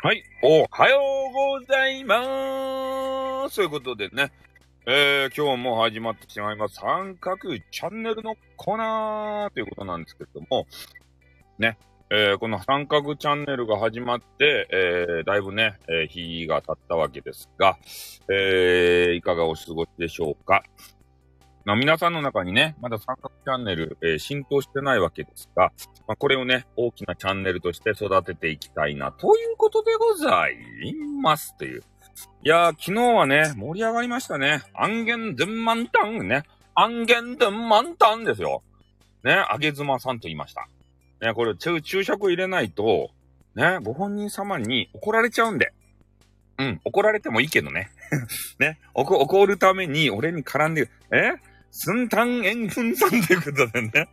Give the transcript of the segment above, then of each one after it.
はい、おはようございまーす。ということでね、えー、今日も始まってしまいます。三角チャンネルのコーナーということなんですけども、ね、えー、この三角チャンネルが始まって、えー、だいぶね、えー、日が経ったわけですが、えー、いかがお過ごしでしょうか。まあ、皆さんの中にね、まだ三角チャンネル、えー、浸透してないわけですが、まあ、これをね、大きなチャンネルとして育てていきたいな、ということでございますという。いやー、昨日はね、盛り上がりましたね。アンゲンドゥンマンタンね。アンゲンドゥンマンタンですよ。ね、あげずまさんと言いました。ね、これ、注釈入れないと、ね、ご本人様に怒られちゃうんで。うん、怒られてもいいけどね。ね、怒るために俺に絡んで。え？スンタンエンフンさんっていうことでね。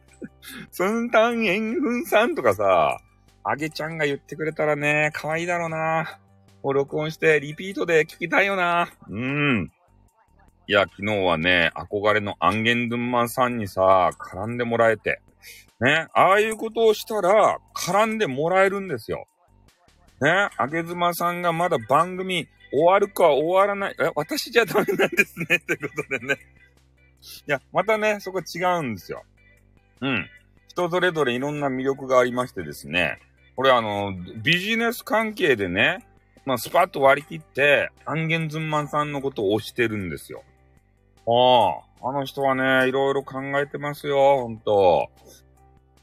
スンタンエンフンさんとかさ、あげちゃんが言ってくれたらね、可愛いだろうな。を録音してリピートで聞きたいよな。うん。いや、昨日はね、憧れのアンゲンドゥンマンさんにさ、絡んでもらえて。ね、ああいうことをしたら、絡んでもらえるんですよ。ね、あげずまさんがまだ番組終わるか終わらない、え、私じゃダメなんですね、ってことでね。いや、またね、そこ違うんですよ。うん。人それぞれいろんな魅力がありましてですね。これあの、ビジネス関係でね、まあ、スパッと割り切って、アンゲンズンマンさんのことを推してるんですよ。ああ、あの人はね、いろいろ考えてますよ、ほんと。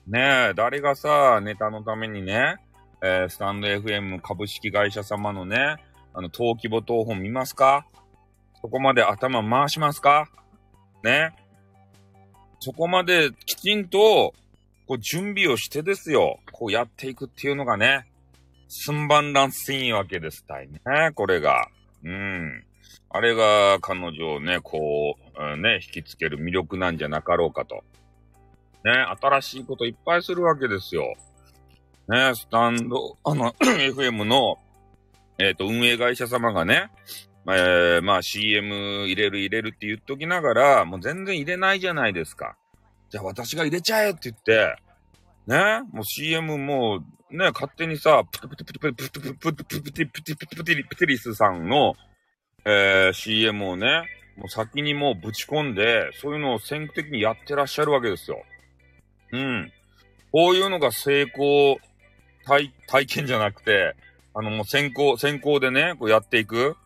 ねえ、誰がさ、ネタのためにね、えー、スタンド FM 株式会社様のね、あの、登記簿等本見ますか？そこまで頭回しますか？ね。そこまできちんと、こう準備をしてですよ。こうやっていくっていうのがね、寸番乱すいわけですたいね。これが。うん。あれが彼女をね、こう、うん、ね、引きつける魅力なんじゃなかろうかと。ね、新しいこといっぱいするわけですよ。ね、スタンド、あの、FM の、えっ、ー、と、運営会社様がね、えー、まあ CM 入れる入れるって言っときながら、もう全然入れないじゃないですか。じゃあ私が入れちゃえって言って、ね、もう CM もう、ね、勝手にさ、ププププププププププププププテプテリスさんの、えー、CM をね、もう先にもうぶち込んで、そういうのを先駆的にやってらっしゃるわけですよ。うん。こういうのが成功体、体験じゃなくて、あのもう先行、先行でね、こうやっていく。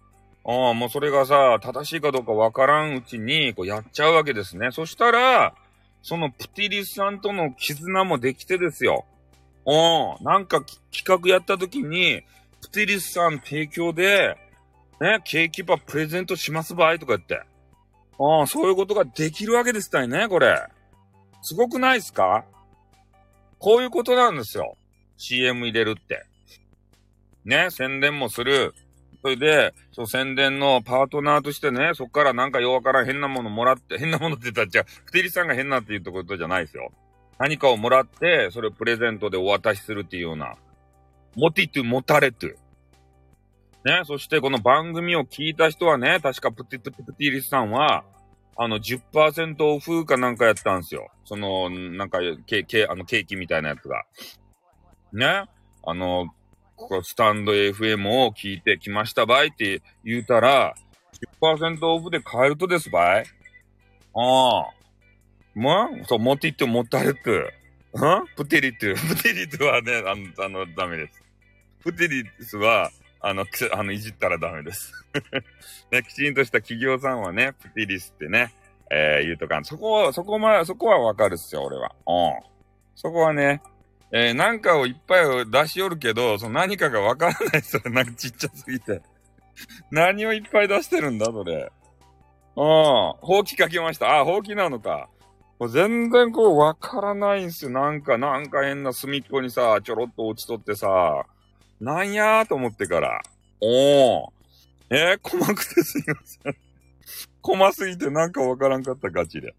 ああ、もうそれがさ、正しいかどうかわからんうちに、こうやっちゃうわけですね。そしたら、そのプティリスさんとの絆もできてですよ。うん。なんか企画やった時に、プティリスさん提供で、ね、ケーキパープレゼントします場合とか言って。ああ、そういうことができるわけですたいね、これ。すごくないっすか？こういうことなんですよ。CM 入れるって。ね、宣伝もする。それで、そう、宣伝のパートナーとしてね、そっからなんか弱から変なものもらって、変なものって言ったら、じゃあ、ふてりさんが変なって言ったことじゃないですよ。何かをもらって、それをプレゼントでお渡しするっていうような、モティトゥ、モタレトゥ。ね、そしてこの番組を聞いた人はね、確かプティプティプティリスさんは、あの、10%オフかなんかやったんですよ。その、なんか、ケケあのケーキみたいなやつが。ね。あの、ここスタンド FM を聞いてきましたばいって言うたら、10%オフで買えるとですばいああ。まあ、そう、持って行って持ったれって。ん？プテリって、プテリってはね、あの、あの、ダメです。プテリスは、あの、あの、いじったらダメです。ね、きちんとした企業さんはね、プテリスってね、えー、言うとか。そこは、そこま、そこはわかるっすよ、俺は。うん。そこはね、えー、なんかをいっぱい出しよるけど、その何かがわからないそれ、なんかちっちゃすぎて。何をいっぱい出してるんだ、それ。うん。ほうきかけました。あ、ほうきなのか。もう全然こう、わからないんすよ。なんか、なんか変な隅っこにさ、ちょろっと落ちとってさ、なんやーと思ってから。おー。えー、細くてすいません。細すぎてなんかわからんかった、ガチで。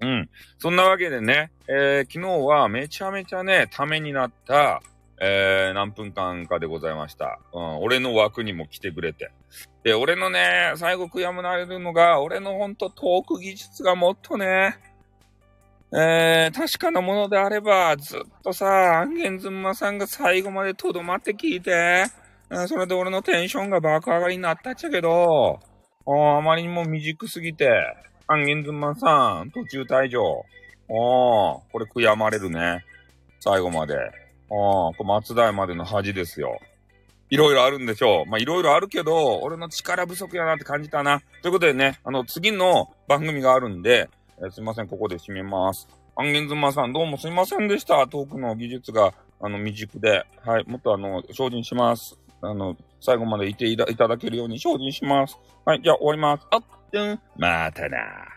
うん。そんなわけでね、えー、昨日はめちゃめちゃね、ためになった、えー、何分間かでございました。うん、俺の枠にも来てくれて。で、俺のね、最後悔やむなれるのが、俺のほんとトーク技術がもっとね、えー、確かなものであれば、ずっとさ、アンゲンズンマさんが最後までとどまって聞いて、えそれで俺のテンションが爆上がりになったっちゃけど、ああまりにも未熟すぎて、アンゲンズマンさん、途中退場。おー、これ悔やまれるね。最後まで。おー、これ松代までの恥ですよ。いろいろあるんでしょう。まあ、いろいろあるけど、俺の力不足やなって感じたな。ということでね、あの、次の番組があるんで、えーすいません、ここで締めます。アンゲンズマンさん、どうもすいませんでした。トークの技術が、あの、未熟で。はい、もっとあの、精進します。あの、最後までいていたいただけるように精進します。はい、じゃあ終わります。あっ、うん、またな。